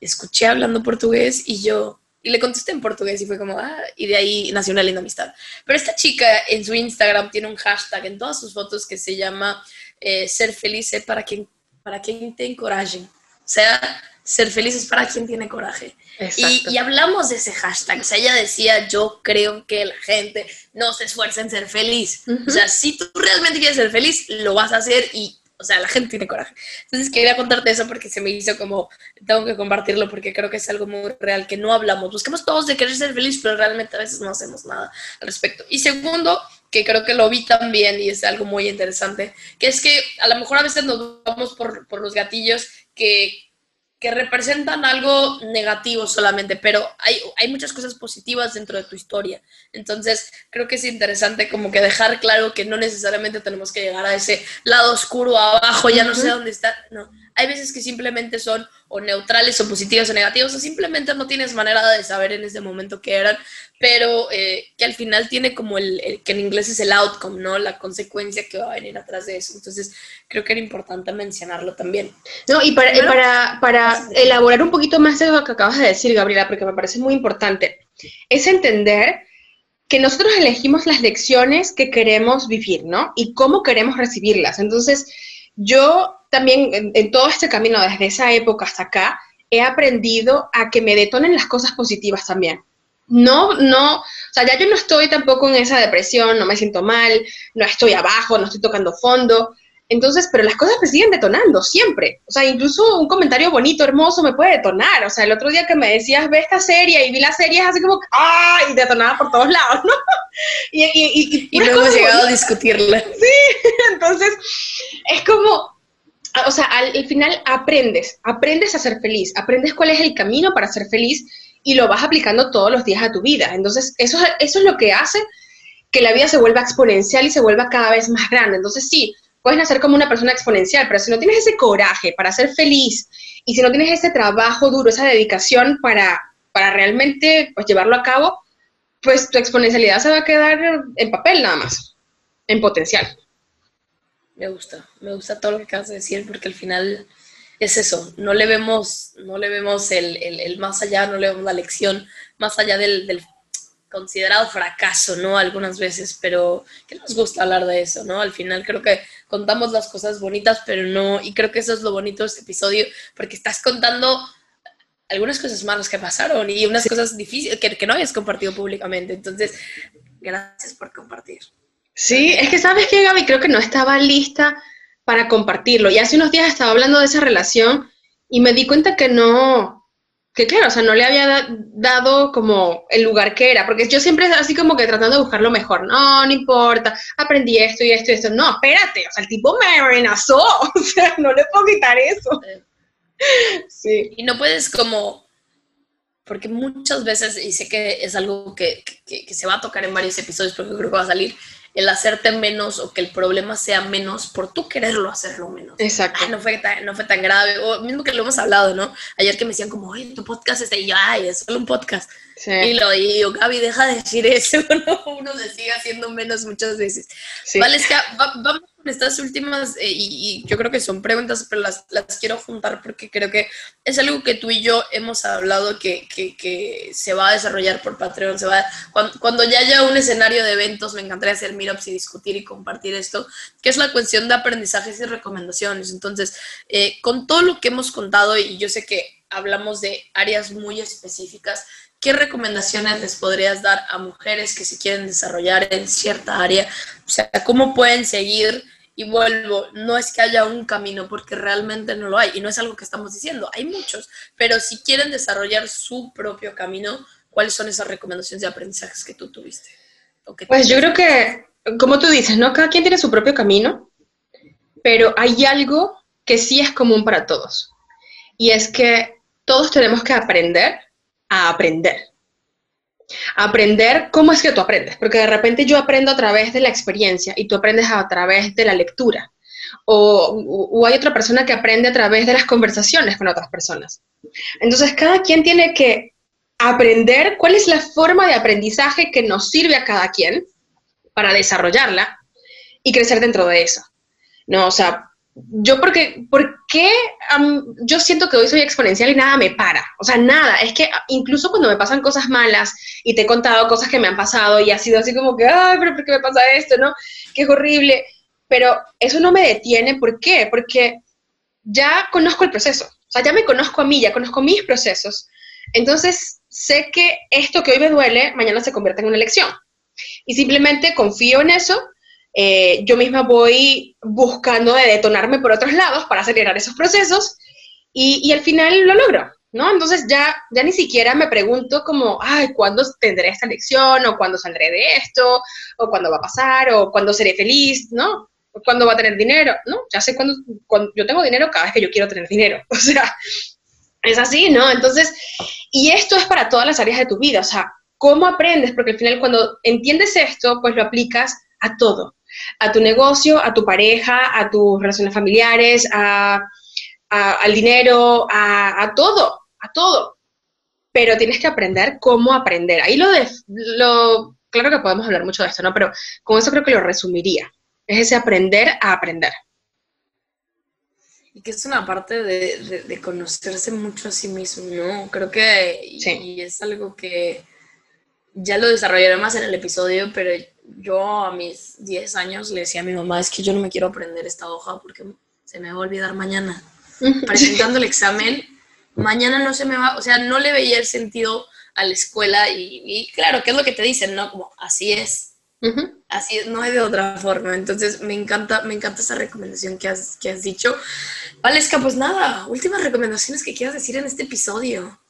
escuché hablando portugués y yo, y le contesté en portugués y fue como, ah, y de ahí nació una linda amistad. Pero esta chica en su Instagram tiene un hashtag en todas sus fotos que se llama eh, ser feliz para quien, para quien tiene coraje. O sea, ser feliz es para quien tiene coraje. Y, y, hablamos de ese hashtag. O sea, ella decía, yo creo que la gente no se esfuerza en ser feliz. O sea, si tú realmente quieres ser feliz, lo vas a hacer y o sea, la gente tiene coraje. Entonces quería contarte eso porque se me hizo como, tengo que compartirlo porque creo que es algo muy real, que no hablamos. Buscamos todos de querer ser feliz, pero realmente a veces no hacemos nada al respecto. Y segundo, que creo que lo vi también y es algo muy interesante, que es que a lo mejor a veces nos vamos por, por los gatillos que que representan algo negativo solamente, pero hay, hay muchas cosas positivas dentro de tu historia. Entonces, creo que es interesante como que dejar claro que no necesariamente tenemos que llegar a ese lado oscuro abajo, ya no sé dónde está. No, hay veces que simplemente son o neutrales o positivos o negativos, o simplemente no tienes manera de saber en ese momento qué eran, pero eh, que al final tiene como el, que en inglés es el outcome, ¿no? La consecuencia que va a venir atrás de eso. Entonces, creo que era importante mencionarlo también. No, y para, para, para elaborar un poquito más de lo que acabas de decir, Gabriela, porque me parece muy importante, es entender que nosotros elegimos las lecciones que queremos vivir, ¿no? Y cómo queremos recibirlas. Entonces, yo también en, todo este camino, desde esa época hasta acá, he aprendido a que me detonen las cosas positivas también. No, no, o sea, ya yo no estoy tampoco en esa depresión, no me siento mal, no estoy abajo, no estoy tocando fondo, entonces, pero las cosas me siguen detonando siempre. O sea, incluso un comentario bonito, hermoso, me puede detonar. O sea, el otro día que me decías, ve esta serie, y vi la serie, es así como, ¡ah! Y detonaba por todos lados, ¿no? Y, y, y, luego hemos llegado a discutirla. Sí, entonces, es como, o sea, al, final aprendes, aprendes a ser feliz, aprendes cuál es el camino para ser feliz y lo vas aplicando todos los días a tu vida. Entonces, eso, eso es lo que hace que la vida se vuelva exponencial y se vuelva cada vez más grande. Entonces, sí, puedes nacer como una persona exponencial, pero si no tienes ese coraje para ser feliz y si no tienes ese trabajo duro, esa dedicación para, para realmente pues, llevarlo a cabo, pues tu exponencialidad se va a quedar en papel nada más, en potencial. Me gusta, me gusta todo lo que acabas de decir porque al final es eso, no le vemos, no le vemos el, más allá, no le vemos la lección más allá del, del considerado fracaso, ¿no? Algunas veces, pero que nos gusta hablar de eso, ¿no? Al final creo que contamos las cosas bonitas, pero no, y creo que eso es lo bonito de este episodio, porque estás contando algunas cosas malas que pasaron y unas cosas difíciles que, que no hayas compartido públicamente. Entonces, gracias por compartir. Sí, es que sabes que Gaby creo que no estaba lista para compartirlo. Y hace unos días estaba hablando de esa relación y me di cuenta que no, que claro, o sea, no le había dado como el lugar que era, porque yo siempre así como que tratando de buscar lo mejor, no, no importa, aprendí esto y esto y esto, no, espérate, o sea, el tipo me amenazó, o sea, no le puedo quitar eso. Sí. Y no puedes como, porque muchas veces, y sé que es algo que, que, que se va a tocar en varios episodios, porque creo que va a salir, el hacerte menos o que el problema sea menos por tú quererlo hacerlo menos. Exacto. no, fue tan, no fue tan grave. O mismo que lo hemos hablado, ¿no? Ayer que me decían como, oye, tu podcast está y yo, ay, es solo un podcast. Sí. Y lo digo, Gaby, deja de decir eso, ¿no? Uno se sigue haciendo menos muchas veces. Sí. Vale, es que vamos estas últimas, eh, y, yo creo que son preguntas, pero las, las, quiero juntar porque creo que es algo que tú y yo hemos hablado que, que, se va a desarrollar por Patreon. Se va cuando, cuando, ya haya un escenario de eventos, me encantaría hacer meetups y discutir y compartir esto, que es la cuestión de aprendizajes y recomendaciones. Entonces, eh, con todo lo que hemos contado, y yo sé que hablamos de áreas muy específicas, ¿qué recomendaciones les podrías dar a mujeres que se quieren desarrollar en cierta área? O sea, ¿cómo pueden seguir? Y vuelvo, no es que haya un camino, porque realmente no lo hay, y no es algo que estamos diciendo, hay muchos, pero si quieren desarrollar su propio camino, ¿cuáles son esas recomendaciones de aprendizajes que tú tuviste? pues yo creo que, como tú dices, ¿no? Cada quien tiene su propio camino, pero hay algo que sí es común para todos, y es que todos tenemos que aprender a aprender aprender cómo es que tú aprendes, porque de repente yo aprendo a través de la experiencia y tú aprendes a través de la lectura. O, hay otra persona que aprende a través de las conversaciones con otras personas. Entonces, cada quien tiene que aprender cuál es la forma de aprendizaje que nos sirve a cada quien para desarrollarla y crecer dentro de eso. No, o sea, yo porque, ¿por yo siento que hoy soy exponencial y nada me para? O sea, nada, es que incluso cuando me pasan cosas malas y te he contado cosas que me han pasado y ha sido así como que, ay, pero ¿por qué me pasa esto, no? Que es horrible. Pero eso no me detiene, ¿por qué? Porque ya conozco el proceso, o sea, ya me conozco a mí, ya conozco mis procesos. Entonces, sé que esto que hoy me duele, mañana se convierte en una lección. Y simplemente confío en eso eh, yo misma voy buscando de detonarme por otros lados para acelerar esos procesos y, al final lo logro, ¿no? Entonces ya, ya ni siquiera me pregunto como, ay, ¿cuándo tendré esta lección? ¿O cuándo saldré de esto? ¿O cuándo va a pasar? ¿O cuándo seré feliz? ¿No? ¿O cuándo va a tener dinero? ¿No? Ya sé cuándo, cuando yo tengo dinero cada vez que yo quiero tener dinero. O sea, es así, ¿no? Entonces, y esto es para todas las áreas de tu vida, o sea, ¿cómo aprendes? Porque al final cuando entiendes esto, pues lo aplicas a todo a tu negocio, a tu pareja, a tus relaciones familiares, al dinero, a, todo, a todo. Pero tienes que aprender cómo aprender. Ahí lo, de, lo, claro que podemos hablar mucho de esto, ¿no? Pero con eso creo que lo resumiría. Es ese aprender a aprender. Y que es una parte de, conocerse mucho a sí mismo, ¿no? Creo que y es algo que ya lo desarrollaré más en el episodio, pero yo a mis 10 años le decía a mi mamá, es que yo no me quiero aprender esta hoja porque se me va a olvidar mañana. Presentando el examen, mañana no se me va, o sea, no le veía el sentido a la escuela y, claro, ¿qué es lo que te dicen? No, como así es. Así es, no hay de otra forma. Entonces, me encanta, me encanta esa recomendación que has, que has dicho. Valesca, pues nada, últimas recomendaciones que quieras decir en este episodio.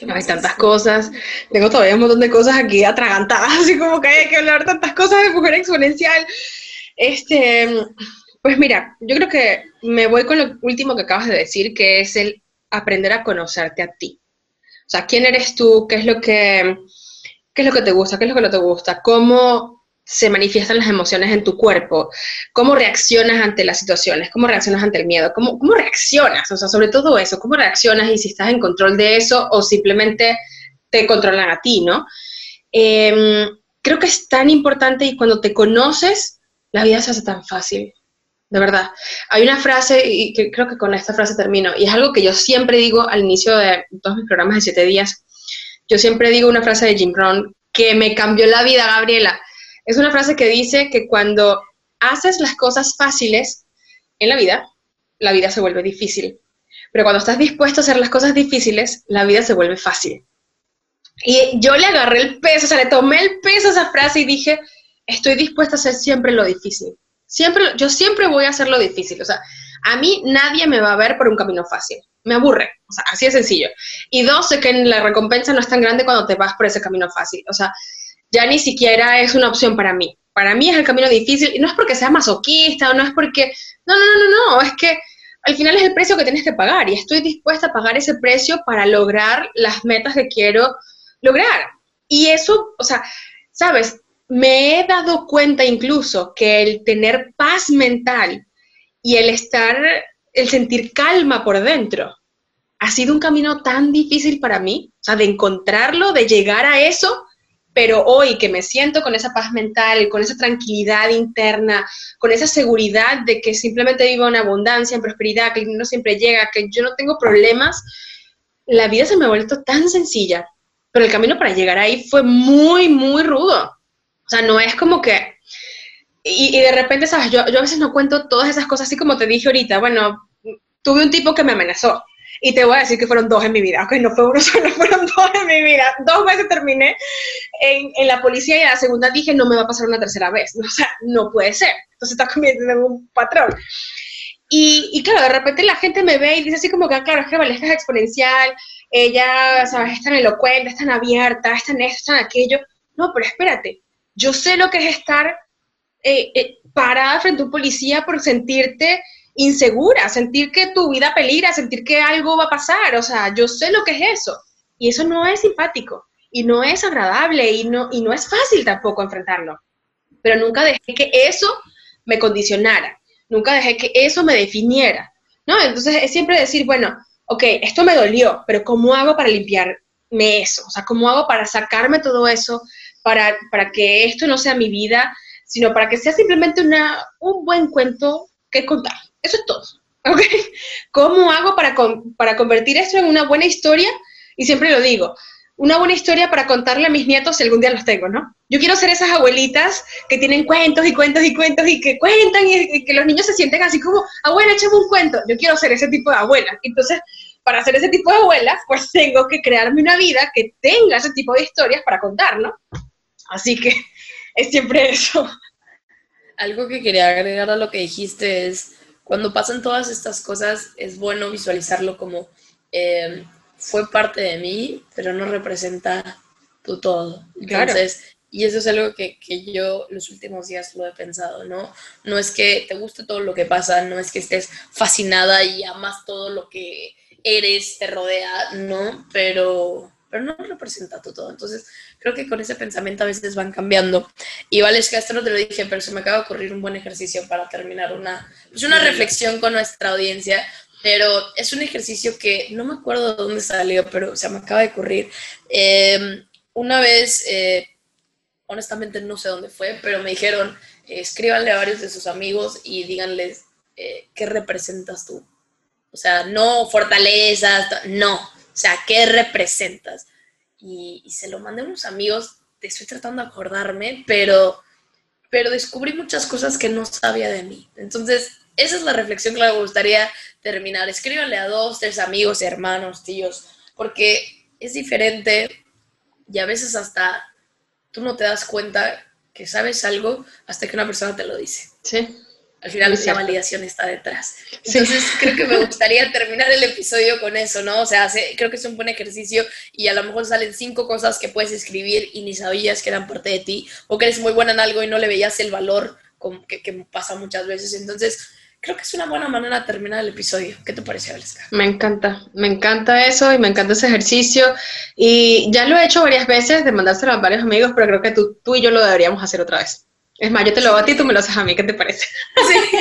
Hay tantas cosas. Tengo todavía un montón de cosas aquí atragantadas, así como que hay que hablar tantas cosas de mujer exponencial. Este, pues mira, yo creo que me voy con lo último que acabas de decir, que es el aprender a conocerte a ti. O sea, ¿quién eres tú? ¿Qué es lo que, qué es lo que te gusta? ¿Qué es lo que no te gusta? ¿Cómo se manifiestan las emociones en tu cuerpo? ¿Cómo reaccionas ante las situaciones? ¿Cómo reaccionas ante el miedo? ¿Cómo, cómo reaccionas? O sea, sobre todo eso, ¿cómo reaccionas y si estás en control de eso o simplemente te controlan a ti, ¿no? Em, creo que es tan importante y cuando te conoces, la vida se hace tan fácil de verdad. Hay una frase, y creo que con esta frase termino, y es algo que yo siempre digo al inicio de todos mis programas de siete días. Yo siempre digo una frase de Jim Rohn que me cambió la vida, Gabriela. Es una frase que dice que cuando haces las cosas fáciles en la vida, la vida se vuelve difícil. Pero cuando estás dispuesto a hacer las cosas difíciles, la vida se vuelve fácil. Y yo le agarré el peso, o sea, le tomé el peso a esa frase y dije, estoy dispuesta a hacer siempre lo difícil. Siempre, yo siempre voy a hacer lo difícil. O sea, a mí nadie me va a ver por un camino fácil. Me aburre. O sea, así de sencillo. Y dos, sé que la recompensa no es tan grande cuando te vas por ese camino fácil. O sea, ya ni siquiera es una opción para mí. Para mí es el camino difícil. Y no es porque sea masoquista o no es porque... No, no, no, no, no. Es que al final es el precio que tienes que pagar. Y estoy dispuesta a pagar ese precio para lograr las metas que quiero lograr. Y eso, o sea, sabes, me he dado cuenta incluso que el tener paz mental y el estar, el sentir calma por dentro, ha sido un camino tan difícil para mí, o sea, de encontrarlo, de llegar a eso, pero hoy que me siento con esa paz mental, con esa tranquilidad interna, con esa seguridad de que simplemente vivo en abundancia, en prosperidad, que el dinero siempre llega, que yo no tengo problemas, la vida se me ha vuelto tan sencilla, pero el camino para llegar ahí fue muy, muy rudo. O sea, no es como que... Y, de repente, ¿sabes? Yo, yo a veces no cuento todas esas cosas así como te dije ahorita. Bueno, tuve un tipo que me amenazó. Y te voy a decir que fueron dos en mi vida, ok, no fue uno solo, fueron dos en mi vida. Dos veces terminé en, en, la policía y a la segunda dije, no me va a pasar una tercera vez. O sea, no puede ser. Entonces está convirtiendo en un patrón. Y, y, claro, de repente la gente me ve y dice así como que, ah, claro, es que Valesca es exponencial, ella, ¿sabes? Es tan elocuente, es tan abierta, es tan esto, es tan aquello. No, pero espérate, yo sé lo que es estar eh, eh, parada frente a un policía por sentirte insegura, sentir que tu vida peligra, sentir que algo va a pasar. O sea, yo sé lo que es eso. Y eso no es simpático y no es agradable y no, y no es fácil tampoco enfrentarlo. Pero nunca dejé que eso me condicionara, nunca dejé que eso me definiera. ¿no? Entonces es siempre decir, bueno, ok, esto me dolió, pero ¿cómo hago para limpiarme eso? O sea, ¿cómo hago para sacarme todo eso, para, para que esto no sea mi vida, sino para que sea simplemente una, un buen cuento que contar. Eso es todo. ¿okay? ¿Cómo hago para, para convertir esto en una buena historia? Y siempre lo digo, una buena historia para contarle a mis nietos si algún día los tengo, ¿no? Yo quiero ser esas abuelitas que tienen cuentos y cuentos y cuentos y que cuentan y, que los niños se sienten así como, abuela, échame un cuento. Yo quiero ser ese tipo de abuela. Entonces, para ser ese tipo de abuela, pues tengo que crearme una vida que tenga ese tipo de historias para contar, ¿no? Así que es siempre eso. Algo que quería agregar a lo que dijiste es, cuando pasan todas estas cosas, es bueno visualizarlo como eh, fue parte de mí, pero no representa tu todo. Entonces, y eso es algo que, que, yo los últimos días lo he pensado, ¿no? No es que te guste todo lo que pasa, no es que estés fascinada y amas todo lo que eres, te rodea, ¿no? Pero, pero no representa tu todo. Entonces, creo que con ese pensamiento a veces van cambiando. Y vale, es que esto no te lo dije, pero se me acaba de ocurrir un buen ejercicio para terminar una, pues una reflexión con nuestra audiencia. Pero es un ejercicio que no me acuerdo de dónde salió, pero se me acaba de ocurrir. Em, una vez, eh, honestamente no sé dónde fue, pero me dijeron, escríbanle a varios de sus amigos y díganles eh, qué representas tú. O sea, no fortalezas, no, o sea, ¿qué representas? Y, se lo mandé a unos amigos, te estoy tratando de acordarme, pero, pero descubrí muchas cosas que no sabía de mí. Entonces, esa es la reflexión que me gustaría terminar. Escríbanle a dos, tres amigos, hermanos, tíos, porque es diferente y a veces hasta tú no te das cuenta que sabes algo hasta que una persona te lo dice. Sí. Al final la validación está detrás. Entonces creo que me gustaría terminar el episodio con eso, ¿no? O sea, creo que es un buen ejercicio y a lo mejor salen cinco cosas que puedes escribir y ni sabías que eran parte de ti o que eres muy buena en algo y no le veías el valor que, que pasa muchas veces. Entonces creo que es una buena manera de terminar el episodio. ¿Qué te parece, Valesca? Me encanta, me encanta eso y me encanta ese ejercicio. Y ya lo he hecho varias veces de mandárselo a varios amigos, pero creo que tú, tú y yo lo deberíamos hacer otra vez. Es más, yo te lo hago a ti tú me lo haces a mí, ¿qué te parece? Sí.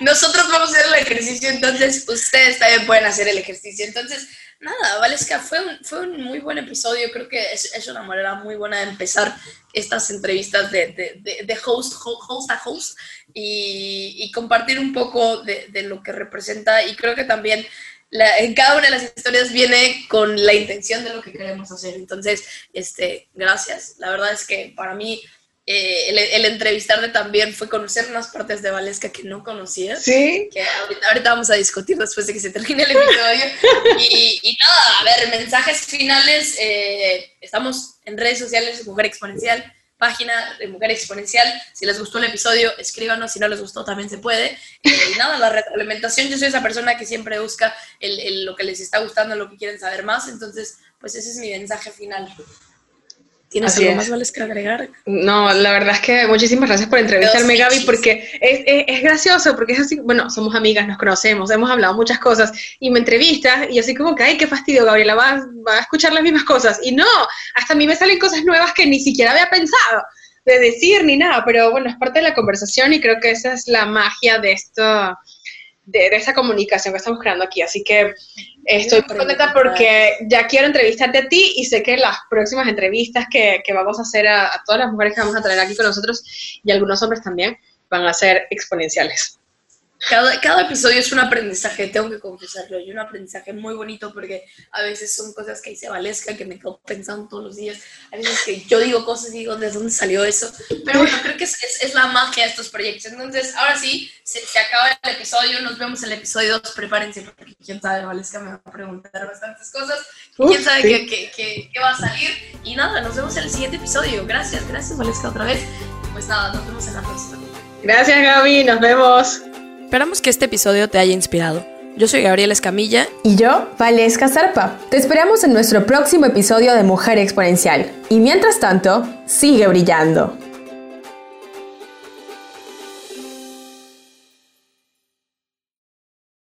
Nosotros vamos a hacer el ejercicio, entonces ustedes también pueden hacer el ejercicio. Entonces, nada, Valesca, fue un, fue un muy buen episodio. Creo que es, una manera muy buena de empezar estas entrevistas de, de, de, host, host a host y, compartir un poco de, lo que representa. Y creo que también en cada una de las historias viene con la intención de lo que queremos hacer. Entonces, este, gracias. La verdad es que para mí eh, el, el, entrevistarte también fue conocer unas partes de Valesca que no conocía. Sí. Que ahorita, vamos a discutir después de que se termine el episodio. y, y, nada, a ver, mensajes finales. Eh, estamos en redes sociales Mujer Exponencial, página de Mujer Exponencial. Si les gustó el episodio, escríbanos. Si no les gustó, también se puede. Eh, y nada, la retroalimentación. Yo soy esa persona que siempre busca el, el, lo que les está gustando, lo que quieren saber más. Entonces, pues ese es mi mensaje final. ¿Tienes algo más vales que agregar? No, la verdad es que muchísimas gracias por entrevistarme, Gaby, porque es, es, es, gracioso, porque es así, bueno, somos amigas, nos conocemos, hemos hablado muchas cosas, y me entrevistas, y así como que, ay, qué fastidio, Gabriela, va, va a escuchar las mismas cosas. Y no, hasta a mí me salen cosas nuevas que ni siquiera había pensado de decir ni nada, pero bueno, es parte de la conversación y creo que esa es la magia de esto, de, de esa comunicación que estamos creando aquí. Así que estoy muy contenta porque ya quiero entrevistarte a ti y sé que las próximas entrevistas que, que vamos a hacer a, a, todas las mujeres que vamos a traer aquí con nosotros y algunos hombres también van a ser exponenciales. Cada, cada episodio es un aprendizaje, tengo que confesarlo, y un aprendizaje muy bonito porque a veces son cosas que dice Valesca que me quedo pensando todos los días, a veces que yo digo cosas y digo, ¿de dónde salió eso? Pero bueno, creo que es, es, es la magia de estos proyectos. Entonces, ahora sí, se, se, acaba el episodio, nos vemos en el episodio 2, prepárense porque quién sabe, Valesca me va a preguntar bastantes cosas, Uf, quién sabe sí. qué, qué, qué, qué va a salir. Y nada, nos vemos en el siguiente episodio. Gracias, gracias Valesca otra vez. Pues nada, nos vemos en la próxima. Gracias Gaby, nos vemos. Esperamos que este episodio te haya inspirado. Yo soy Gabriela Escamilla. Y yo, Valesca Zarpa. Te esperamos en nuestro próximo episodio de Mujer Exponencial. Y mientras tanto, sigue brillando.